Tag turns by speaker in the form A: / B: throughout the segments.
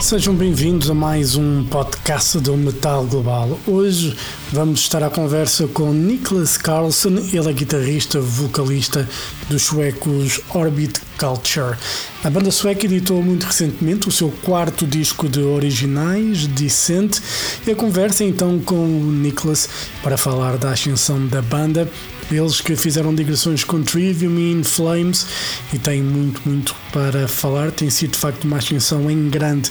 A: Sejam bem-vindos a mais um podcast do Metal Global. Hoje vamos estar à conversa com Niklas Carlson, ele é guitarrista, vocalista dos suecos Orbit Culture. A banda sueca editou muito recentemente o seu quarto disco de originais, Descent, e a conversa então com o Niklas para falar da ascensão da banda eles que fizeram digressões com Trivium e In Flames e têm muito, muito para falar. Tem sido de facto uma ascensão em grande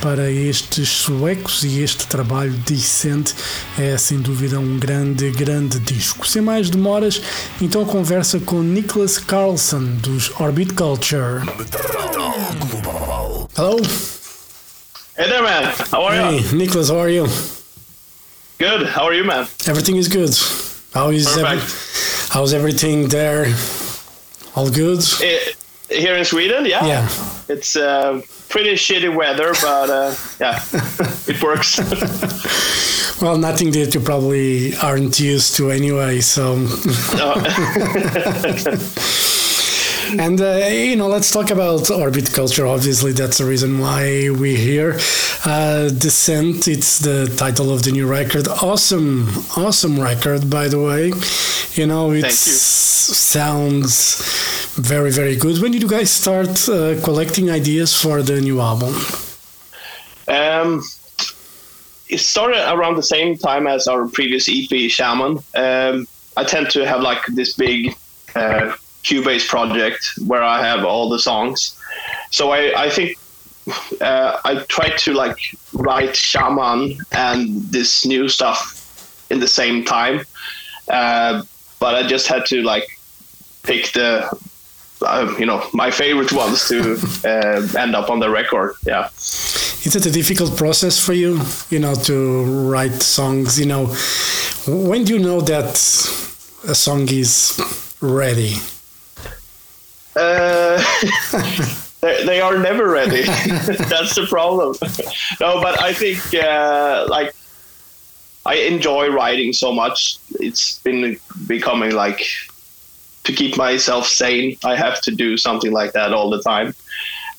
A: para estes suecos e este trabalho decente é sem dúvida um grande, grande disco. Sem mais demoras, então a conversa com Nicholas Carlson dos Orbit Culture. Hello.
B: Hey there, man. How are
A: Hey,
B: you?
A: Nicholas, how are you?
B: Good. How are you, man?
A: Everything is good. How is every, how's everything there? All good?
B: Eh, here in Sweden, yeah.
A: Yeah.
B: It's uh, pretty shitty weather, but uh, yeah, it works.
A: Well, nothing that you probably aren't used to anyway. So, and uh, you know, let's talk about orbit culture. Obviously, that's the reason why we're here. Uh, Descent, it's the title of the new record. Awesome, awesome record, by the way. You know, it sounds very, very good. When did you guys start uh, collecting ideas for the new album?
B: um, it started around the same time as our previous EP, Shaman. Um, I tend to have like this big uh, Cubase project where I have all the songs. So I, I think uh, I tried to like write Shaman and this new stuff in the same time. Uh, but I just had to like pick the, uh, you know, my favorite ones to uh, end up on the record. Yeah.
A: Is it a difficult process for you, you know, to write songs? You know, when do you know that a song is ready?
B: Uh, they, are never ready. That's the problem. no, but I think uh, like I enjoy writing so much. It's been becoming like to keep myself sane. I have to do something like that all the time.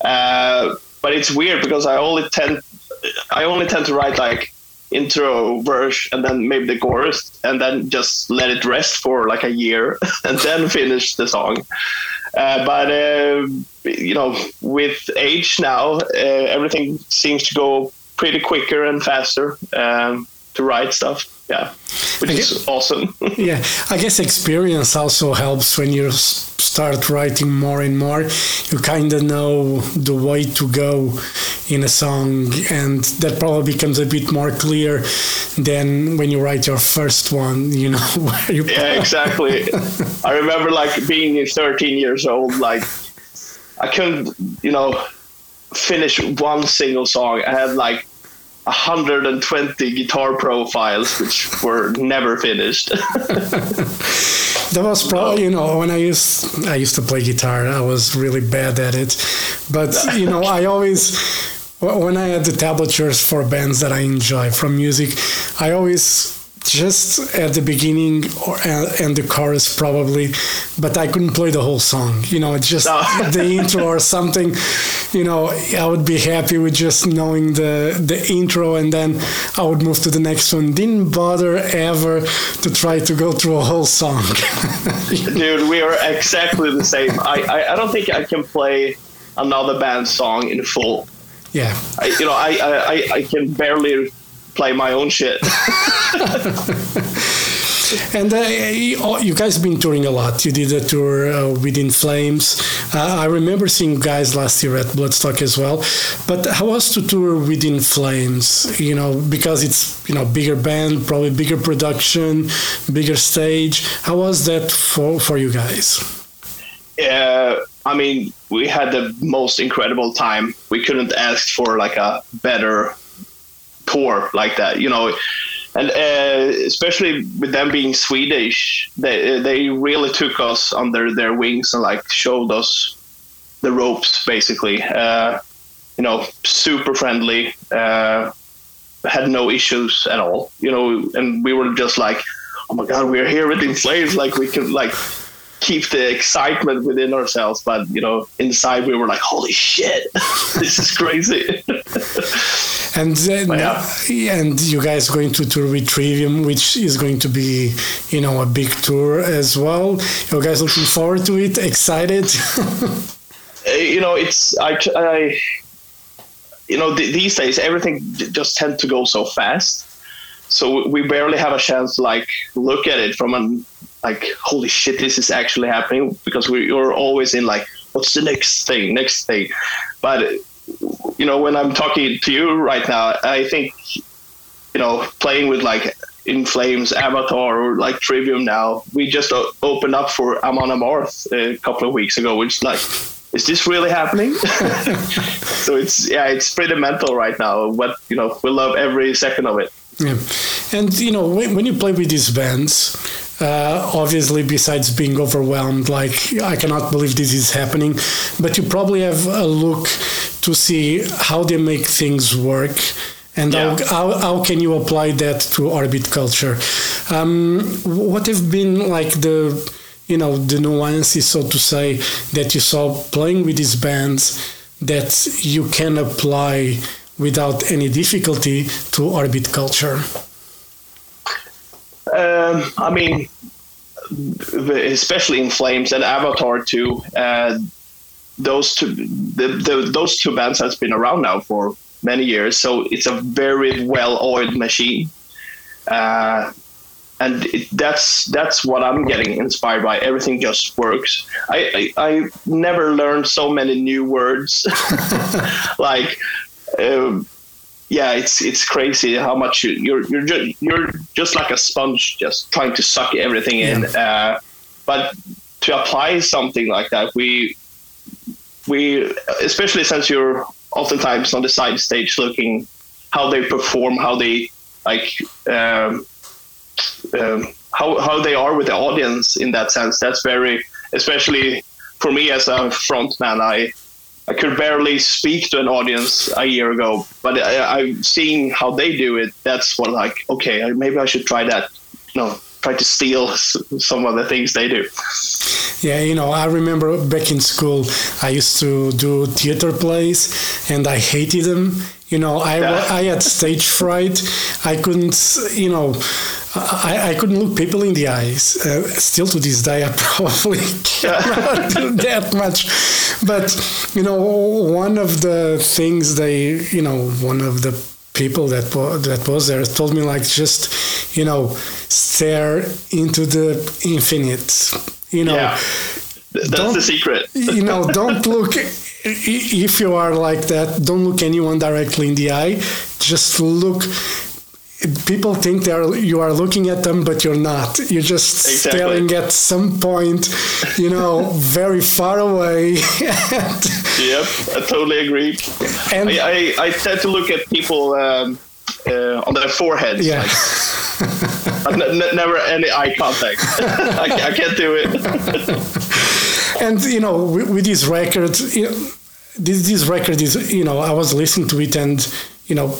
B: Uh, but it's weird because I only tend I only tend to write like intro verse and then maybe the chorus and then just let it rest for like a year and then finish the song. Uh, but uh, you know, with age now, uh, everything seems to go pretty quicker and faster um, to write stuff. Yeah, which is awesome.
A: yeah, I guess experience also helps when you start writing more and more. You kind of know the way to go in a song, and that probably becomes a bit more clear than when you write your first one. You know where you.
B: yeah, exactly. I remember like being 13 years old, like I couldn't, you know, finish one single song. I had like 120 guitar profiles, which were never finished.
A: That was probably you know when I used I used to play guitar. I was really bad at it, but you know I always when I had the tablatures for bands that I enjoy from music, I always just at the beginning or and and the chorus probably, but I couldn't play the whole song. You know, it's just
B: No.
A: the intro or something. You know, I would be happy with just knowing the the intro and then I would move to the next one. Didn't bother ever to try to go through a whole song.
B: Dude, we are exactly the same. I, I, I don't think I can play another band song in full.
A: yeah.
B: I, you know, I, I- I can barely play my own shit.
A: And uh, you you guys have been touring a lot. You did a tour uh, with In Flames. Uh, I remember seeing guys last year at Bloodstock as well. But how was to tour with In Flames? You know, because it's you know bigger band, probably bigger production, bigger stage. How was that for for you guys?
B: uh, I mean, we had the most incredible time. We couldn't ask for like a better tour like that, you know. And uh, especially with them being Swedish, they they really took us under their wings and like showed us the ropes, basically. Uh, you know, super friendly. Uh, had no issues at all, you know, and we were just like, oh my god, we're here with In Flames, like we can like keep the excitement within ourselves. But you know, inside we were like, holy shit, this is crazy.
A: and then, yeah. and you guys going to tour with Trivium, which is going to be, you know, a big tour as well. You guys looking forward to it? Excited?
B: Uh, you know, it's I, I you know, th- these days everything just tend to go so fast. So we barely have a chance to like look at it from an like holy shit this is actually happening because we, are always in like what's the next thing next thing? But you know when i'm talking to you right now i think you know playing with like in flames avatar or like trivium now we just opened up for amon amarth uh, a couple of weeks ago which like is this really happening? So it's yeah it's pretty mental right now but you know we love every second of it.
A: Yeah. And you know when, when you play with these bands uh, obviously, besides being overwhelmed, like I cannot believe this is happening, but you probably have a look to see how they make things work and yeah. how, how, how, can you apply that to orbit culture um, what have been like the you know the nuances so to say that you saw playing with these bands that you can apply without any difficulty to orbit culture
B: um, I mean, especially in Flames and Avatar too. Uh, those two, the, the, those two bands has been around now for many years, so it's a very well-oiled machine. Uh, and it, that's that's what I'm getting inspired by. Everything just works. I I, I never learned so many new words, like. Um, yeah, it's it's crazy how much you, you're you're just you're just like a sponge, just trying to suck everything in. Uh, but to apply something like that, we we especially since you're oftentimes on the side stage looking how they perform, how they like um, um, how how they are with the audience in that sense. That's very especially for me as a frontman. I I could barely speak to an audience a year ago, but I, am seeing how they do it. That's what like okay, maybe I should try that. No, try to steal some of the things they do.
A: Yeah, you know, I remember back in school, I used to do theater plays, and I hated them. You know, I. I had stage fright. I couldn't, you know. I, I couldn't look people in the eyes. Uh, still to this day, I probably cannot do that much. But you know, one of the things they, you know, one of the people that that was there told me like just, you know, stare into the infinite. You know,
B: yeah. That's the secret.
A: you know, don't look if you are like that. Don't look anyone directly in the eye. Just look people think they are you are looking at them but you're not you're just exactly. staring at some point you know very far away
B: yep i totally agree and I, I, I, tend to look at people um, uh, on their foreheads
A: yeah.
B: like, n- never any eye contact. I, I, can't do
A: it. And you know with, with this record you know, this, this record is you know i was listening to it and you know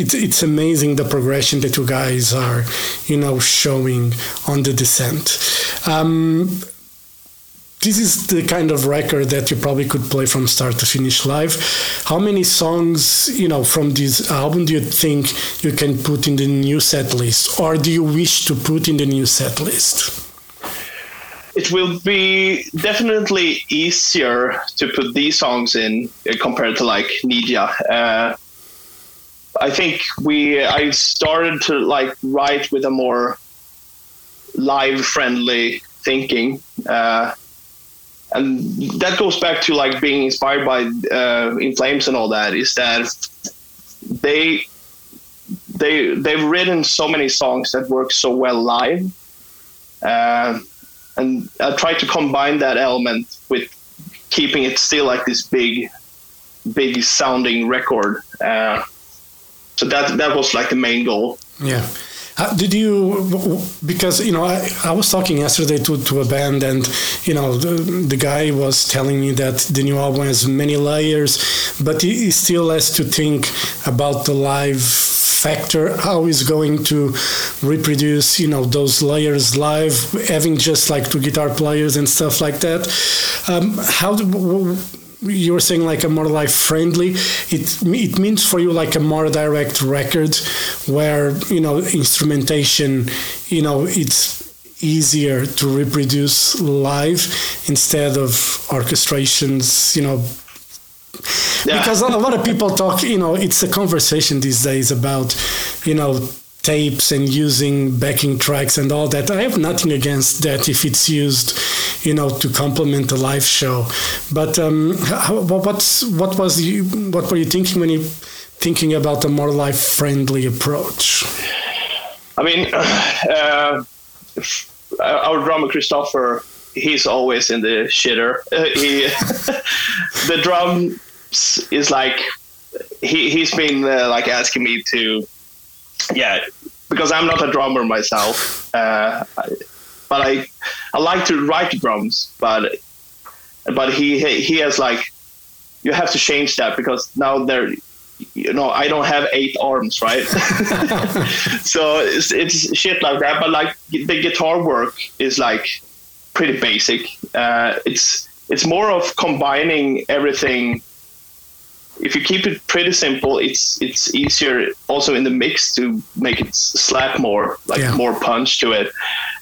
A: it's it's amazing the progression that you guys are, you know, showing on the descent. Um, this is the kind of record that you probably could play from start to finish live. How many songs, you know, from this album do you think you can put in the new set list, or do you wish to put in the new set list?
B: It will be definitely easier to put these songs in compared to like Nija. Uh, I think we I started to like write with a more live friendly thinking. Uh, and that goes back to like being inspired by uh, in flames and all that is that they they they've written so many songs that work so well live uh, and i try to combine that element with keeping it still like this big big sounding record uh, so that that was like the main goal.
A: Yeah. Uh, did you because you know I, I was talking yesterday to, to a band and you know the, the guy was telling me that the new album has many layers but he, he still has to think about the live factor how is going to reproduce you know those layers live having just like two guitar players and stuff like that. Um, how do, you were saying like a more life friendly it it means for you like a more direct record where you know instrumentation you know it's easier to reproduce live instead of orchestrations you know yeah. because a lot of people talk you know it's a conversation these days about you know tapes and using backing tracks and all that. I have nothing against that if it's used you know to complement a live show. But um how, what's what was you what were you thinking when you thinking about a more live friendly approach?
B: I mean uh, our drummer christopher he's always in the shitter. Uh, he the drum is like he he's been uh, like asking me to yeah because I'm not a drummer myself uh, I, but I I like to write drums but but he he has like you have to change that because now they're you know I don't have eight arms right? So it's, it's shit like that but like the guitar work is like pretty basic. Uh, it's it's more of combining everything if you keep it pretty simple, it's it's easier also in the mix to make it slap more, like yeah. more punch to it.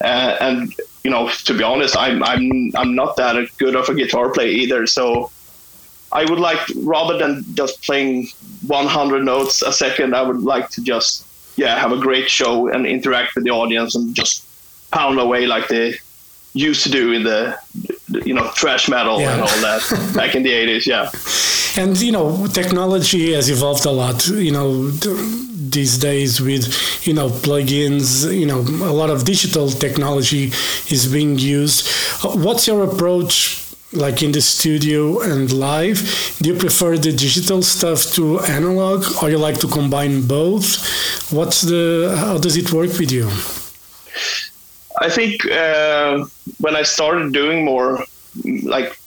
B: Uh, and you know, to be honest, I'm I'm I'm not that good of a guitar player either. So I would like rather than just playing 100 notes a second, I would like to just yeah have a great show and interact with the audience and just pound away like they used to do in the you know thrash metal yeah. and all that back in the 80s yeah.
A: And you know technology has evolved a lot you know these days with you know plugins you know a lot of digital technology is being used. Uh, what's your approach like in the studio and live? Do you prefer the digital stuff to analog or you like to combine both? What's the how does it work with you
B: i think uh, when i started doing more like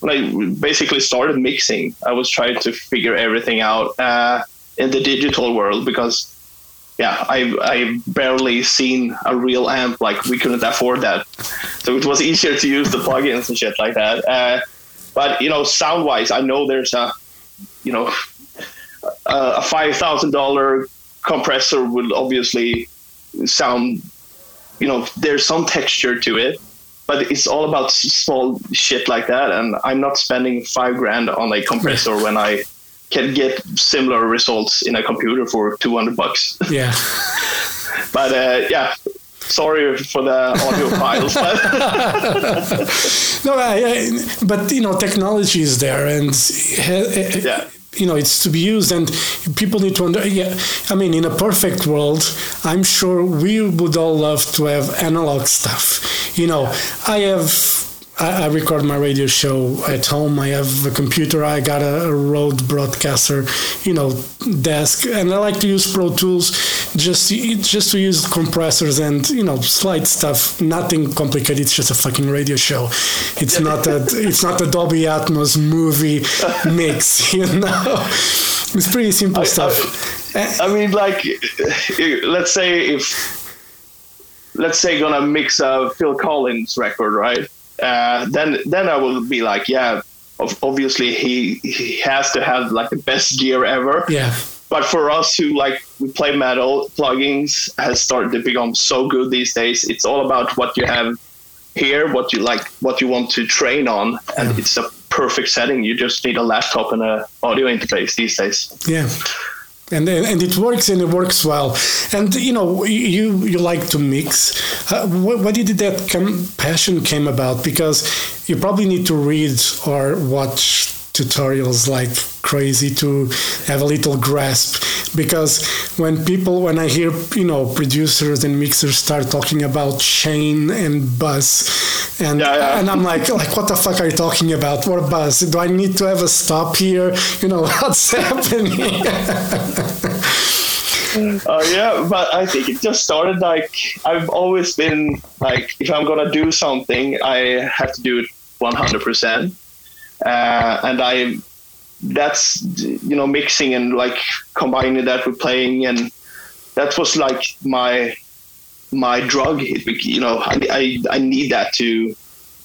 B: when I basically started mixing, I was trying to figure everything out uh, in the digital world because, yeah, I I barely seen a real amp. Like we couldn't afford that, so it was easier to use the plugins and shit like that. Uh, but you know, sound wise, I know there's a, you know, a, five thousand dollar compressor will obviously sound, you know, there's some texture to it but it's all about small shit like that. And I'm not spending five grand on a compressor when I can get similar results in a computer for 200 bucks.
A: Yeah.
B: but uh, yeah, sorry for the audio files. But
A: no, I, I, but you know, technology is there, and yeah you know it's to be used and people need to under yeah i mean in a perfect world i'm sure we would all love to have analog stuff you know i have I, I, record my radio show at home. I have a computer. I got a, a, broadcaster, you know, desk, and I like to use Pro Tools just to, just to use compressors and you know slight stuff. Nothing complicated. It's just a fucking radio show. It's not a it's not a Dolby Atmos movie mix. You know, it's pretty simple I, stuff.
B: I, I mean, like, let's say if let's say gonna mix a Phil Collins record, right? uh, then then I will be like, yeah, obviously he he has to have like the best gear ever.
A: Yeah.
B: But for us who like we play metal, plugins has started to become so good these days. It's all about what you have here, what you like, what you want to train on, and it's a perfect setting. You just need a laptop and a audio interface these days.
A: Yeah and and it works and it works well. And you know, you you like to mix. Uh, what, did that come, passion came about? Because you probably need to read or watch tutorials like crazy to have a little grasp. Because when people when i hear you know producers and mixers start talking about chain and bus and yeah, yeah. and i'm like like what the fuck are you talking about? What bus? Do i need to have a stop here? You know what's happening?
B: Uh, yeah, but I think it just started like I've always been like if I'm gonna do something, I have to do it 100 percent uh, and I that's you know mixing and like combining that with playing and that was like my my drug. You know, I, I, I need that to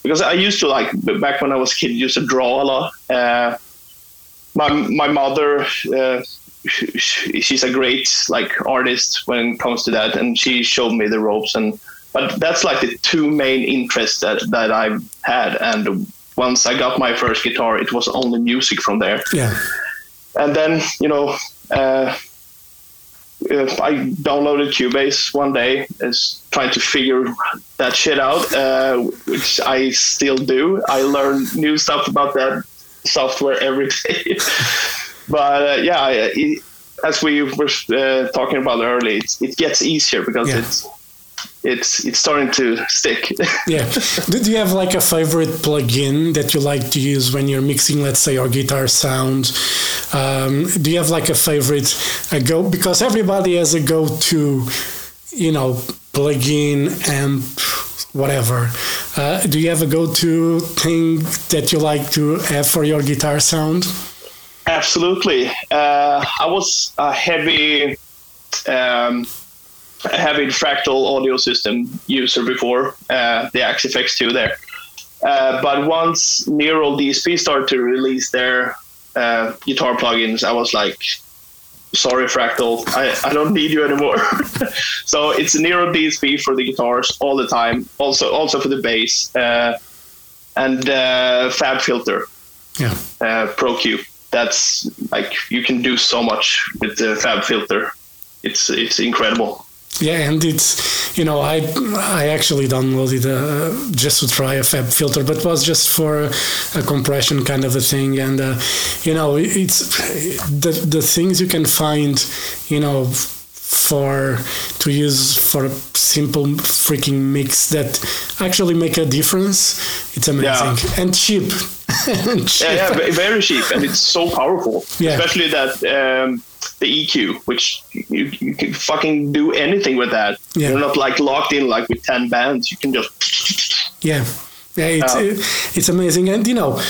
B: because I used to like back when I was a kid, used to draw a lot. Uh, my my mother, uh, she's a great like artist when it comes to that, and she showed me the ropes. And but that's like the two main interests that that I've had. And once I got my first guitar, it was only music from there.
A: Yeah.
B: And then you know. Uh, I downloaded Cubase one day, is trying to figure that shit out, uh, which I still do. I learn new stuff about that software every day. but uh, yeah, it, as we were uh, talking about earlier, it gets easier because yeah. it's it's it's starting to stick.
A: yeah. Do you have like a favorite plugin that you like to use when you're mixing, let's say, your guitar sound? Um, do you have like a favorite a go? Because everybody has a go-to, you know, plugin amp, whatever. Uh, do you have a go-to thing that you like to have for your guitar sound?
B: Absolutely. Uh, I was a heavy. Um, having fractal audio system user before uh, the Axe-Fx 2 there. Uh, but once Neural DSP started to release their uh, guitar plugins, I was like, sorry, Fractal, I, I don't need you anymore. so it's Neural DSP for the guitars all the time, also also for the bass, uh, and uh, Fab Filter,
A: yeah.
B: Uh, Pro Q. That's like you can do so much with the Fab Filter. It's it's incredible.
A: Yeah, and it's you know I I actually downloaded uh, just to try a Fab filter, but was just for a compression kind of a thing, and uh, you know it's the the things you can find, you know for to use for a simple freaking mix that actually make a difference it's amazing yeah. and cheap.
B: and cheap. yeah yeah very cheap and it's so powerful yeah. especially that um, the EQ, which you, you can fucking do anything with that. Yeah. You're not like locked in like with 10 bands. You can just.
A: Yeah. Yeah, it's, uh, it's amazing. And, you know,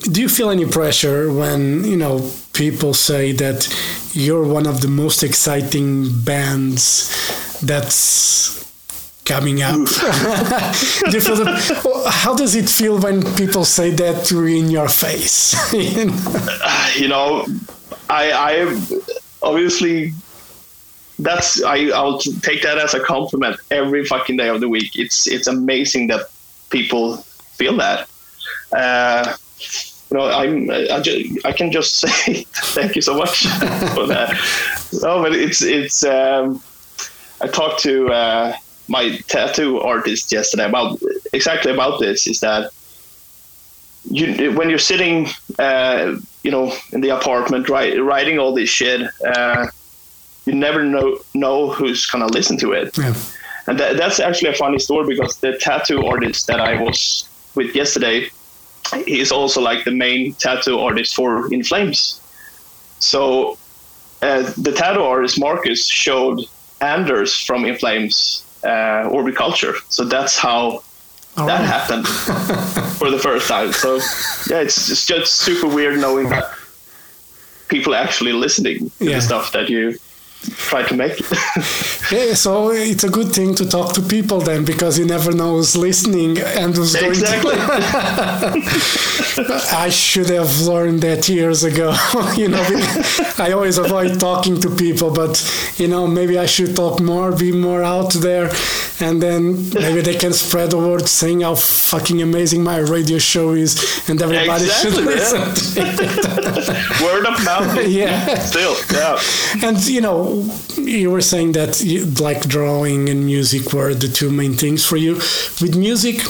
A: do you feel any pressure when, you know, people say that you're one of the most exciting bands that's coming up. how does it feel when people say that to you in your face?
B: you know, I, I obviously that's I, I'll take that as a compliment every fucking day of the week. It's it's amazing that people feel that. Uh, you know, I'm I, just, I can just say thank you so much for that. No, but it's it's. Um, I talked to uh, my tattoo artist yesterday about exactly about this. Is that you when you're sitting, uh, you know, in the apartment, right, writing all this shit, uh, you never know know who's gonna listen to it. Yeah. And that, that's actually a funny story because the tattoo artist that I was with yesterday, he's also like the main tattoo artist for In Flames. So uh, the tattoo artist Marcus showed Anders from In Flames uh, Culture. So that's how all that right. happened for the first time. So yeah, it's just, just super weird knowing that people are actually listening to yeah. the stuff that you try to make.
A: yeah, so it's a good thing to talk to people then because you never know who's listening and who's going exactly. to. I should have learned that years ago. you know, I always avoid talking to people, but you know, maybe I should talk more, be more out there, and then maybe they can spread the word saying how fucking amazing my radio show is, and everybody exactly, should listen.
B: Word of mouth.
A: Yeah.
B: Still, yeah.
A: And you know, you were saying that you, like drawing and music were the two main things for you. With music,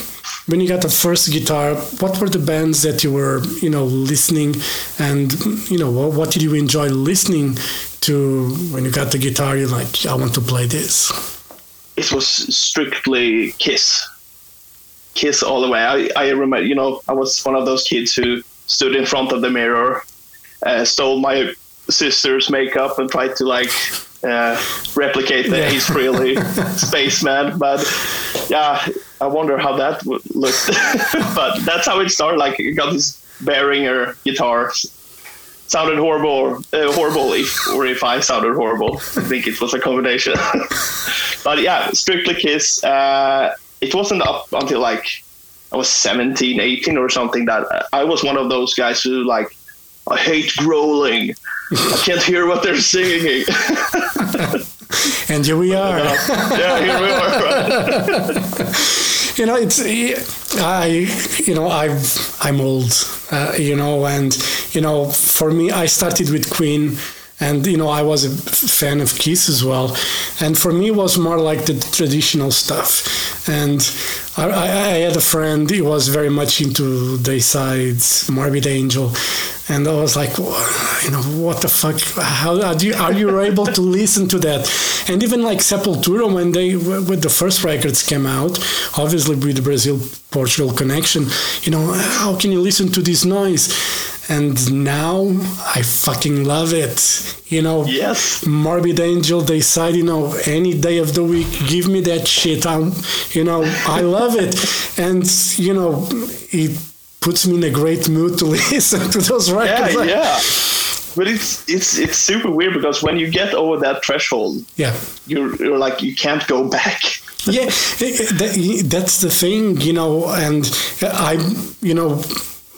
A: when you got the first guitar, what were the bands that you were, you know, listening, and you know, what, what did you enjoy listening to when you got the guitar? You're like, I want to play this.
B: It was strictly Kiss, Kiss all the way. I, I remember, you know, I was one of those kids who stood in front of the mirror, uh, stole my sister's makeup and tried to like uh, replicate the yeah. Ace Frehley spaceman. But yeah, I wonder how that would look. but that's how it started. Like, you got this Behringer guitar sounded horrible, uh, horrible, if, or if I sounded horrible. I think it was a combination. but yeah, Strictly Kiss. Uh, it wasn't up until like I was 17, 18 or something that I was one of those guys who like I hate growling. I can't hear what they're singing.
A: and here we are.
B: yeah, here we are.
A: You know, it's I, you know, I've I'm old, uh, you know, and you know, for me, I started with Queen and you know i was a fan of kiss as well. And for me it was more like the traditional stuff. And i, I had a friend he was very much into the Deicide's morbid angel and i was like you know what the fuck how are you, are you able to listen to that and even like sepultura when they when the first records came out obviously with the brazil portugal connection you know how can you listen to this noise and now I fucking love it. You know,
B: yes.
A: Morbid Angel, Deicide, you know, any day of the week, give me that shit. I'm, you know, I love it, and you know, it puts me in a great mood to listen to those records.
B: Yeah, yeah. But it's it's it's super weird because when you get over that threshold,
A: yeah,
B: you're you're like you can't go back.
A: yeah, that's the thing, you know, and I, you know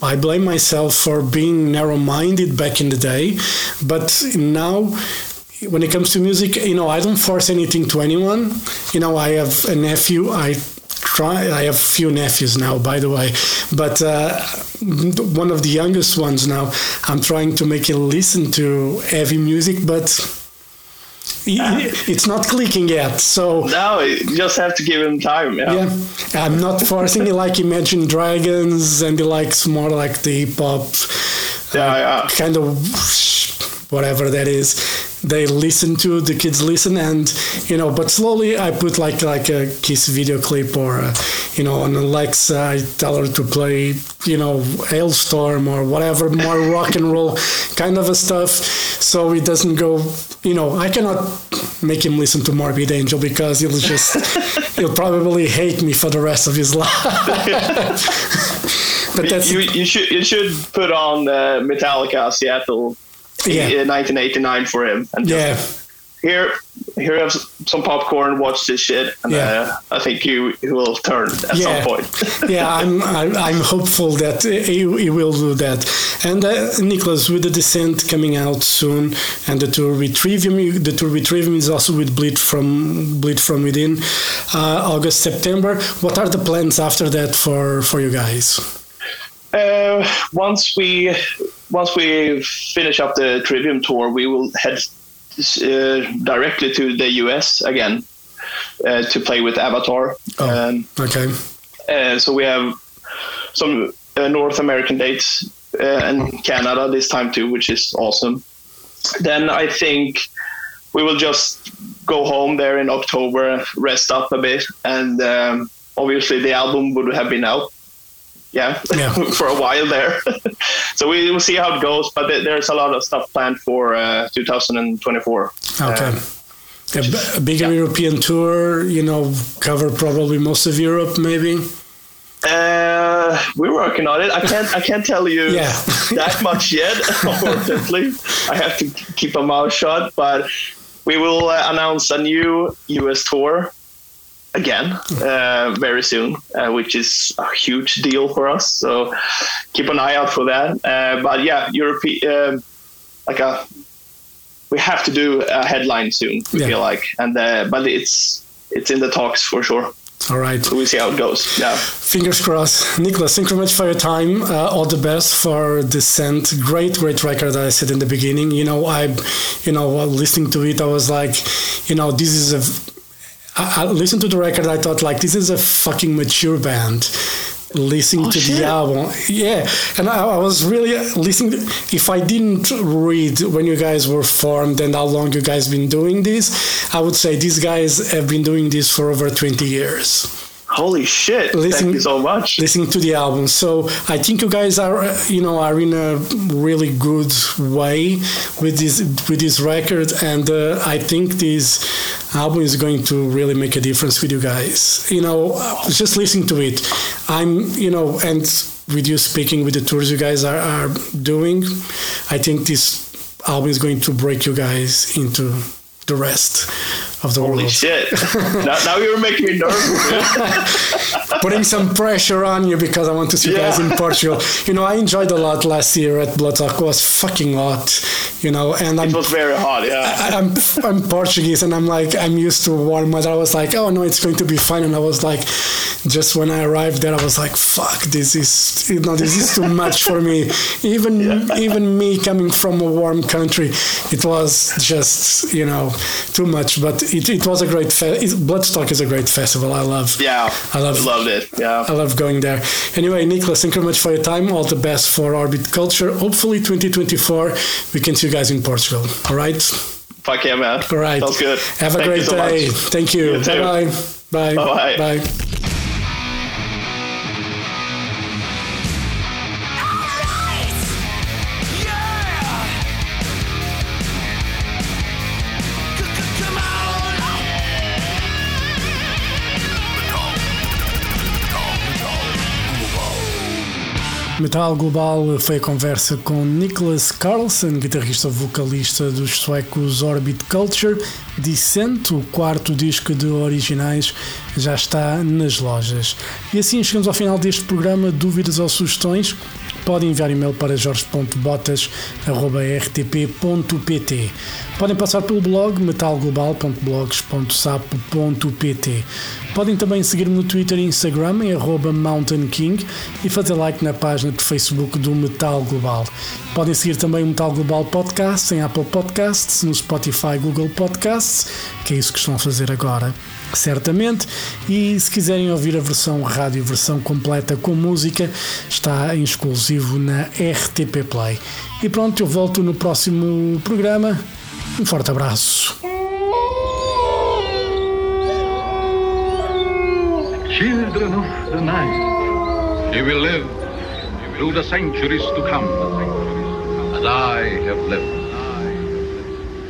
A: I blame myself for being narrow minded back in the day, but now when it comes to music, you know, I don't force anything to anyone. You know, I have a nephew. I try. I have a few nephews now, by the way, but uh, one of the youngest ones now. I'm trying to make him listen to heavy music, but it's not clicking yet. So
B: no, you just have to give him time. Yeah,
A: yeah. I'm not forcing it like Imagine Dragons, and he likes more like the hip hop,
B: yeah, uh, yeah.
A: kind of whatever that is they listen to the kids listen and you know but slowly i put like like a kiss video clip or uh, you know on alexa i tell her to play you know Halestorm or whatever more rock and roll kind of a stuff. So it doesn't go you know i cannot make him listen to morbid angel because he'll just he'll probably hate me for the rest of his life.
B: But that's you, you should you should put on uh, metallica seattle yeah. 1989 for him. And
A: yeah.
B: Here, here have some popcorn. Watch this shit, and yeah. uh, I think you he will turn at yeah. some point.
A: yeah, I'm, I'm, I'm hopeful that he, he will do that. And uh, Nicholas, with the Descent coming out soon, and the tour with Trivium, the tour with Trivium is also with Bleed from Bleed from Within, uh, August September. What are the plans after that for for you guys?
B: Uh, once we once we finish up the Trivium tour, we will head uh, directly to the US again uh, to play with Avatar.
A: Oh, um, okay.
B: Uh, so we have some uh, North American dates uh, and Canada this time too, which is awesome. Then I think we will just go home there in October, rest up a bit, and um, obviously the album would have been out yeah, yeah. for a while there. so we will see how it goes, but there's a lot of stuff planned for uh, 2024. Okay. Um,
A: a, bigger yeah. European tour, you know, cover probably most of Europe, maybe.
B: Uh, we're working on it. I can't. I can't tell you yeah. that much yet. Unfortunately, I have to keep a mouth shut. But we will uh, announce a new US tour again uh, very soon, uh, which is a huge deal for us. So keep an eye out for that. Uh, but yeah, European, uh, like a, we have to do a headline soon. I yeah. feel like, and uh, but it's it's in the talks for sure.
A: All right.
B: So we see how it goes. Yeah.
A: Fingers crossed. Nicholas, thank you very much for your time. Uh, all the best for Descent. Great, great record. that I said in the beginning. You know, I, you know, while listening to it, I was like, you know, this is a I, I listened to the record. I thought like this is a fucking mature band listening oh, to shit. the album. Yeah, and I, I, was really uh, listening. If I didn't read when you guys were formed and how long you guys been doing this, I would say these guys have been doing this for over twenty years.
B: Holy shit! Listening, Thank you so much.
A: Listening to the album, so I think you guys are, you know, are in a really good way with this with this record, and uh, I think this album is going to really make a difference with you guys. You know, just listening to it, I'm, you know, and with you speaking with the tours you guys are, are doing, I think this album is going to break you guys into the rest of the
B: Holy
A: world.
B: shit! now, now you're making me nervous.
A: Putting some pressure on you because I want to see you guys in Portugal. You know, I enjoyed a lot last year at Bloodstock. It was fucking hot, you know, and I'm
B: it was very hot. Yeah.
A: I- I'm I'm Portuguese and I'm like I'm used to warm weather. I was like, oh no, it's going to be fine. And I was like, just when I arrived there, I was like, fuck, this is you know this is too much for me. Even even me coming from a warm country, it was just you know too much. But it, it was a great fe- it- Bloodstock is a great festival. I love.
B: Yeah,
A: I love-
B: loved it. Yeah,
A: I love going there. Anyway, Nicholas, thank you very much for your time. All the best for Orbit Culture. Hopefully, 2024, we can see you guys in Portugal. All right.
B: fuck yeah, man.
A: All right.
B: sounds good.
A: Have a
B: Thank
A: great
B: so
A: day.
B: Much.
A: Thank you.
B: You
A: Bye.
B: Bye-bye.
A: Bye. Metal Global foi a conversa com Nicholas Carlson, guitarrista vocalista dos suecos Orbit Culture. Dissent, o quarto disco de originais, já está nas lojas. E assim chegamos ao final deste programa. Dúvidas ou sugestões? Podem enviar e-mail para jorge.botas.rtp.pt. Podem passar pelo blog metalglobal.blogs.sapo.pt. Podem também seguir-me no Twitter e Instagram em arroba Mountain King e fazer like na página de Facebook do Metal Global. Podem seguir também o Metal Global Podcast em Apple Podcasts, no Spotify Google Podcasts, que é isso que estão a fazer agora certamente. E se quiserem ouvir a versão rádio, versão completa com música, está em exclusivo na RTP Play. E pronto, eu volto no próximo programa. Um forte abraço.
C: Children of the night, you will live through the centuries to come, as I have lived.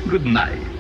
C: Good night.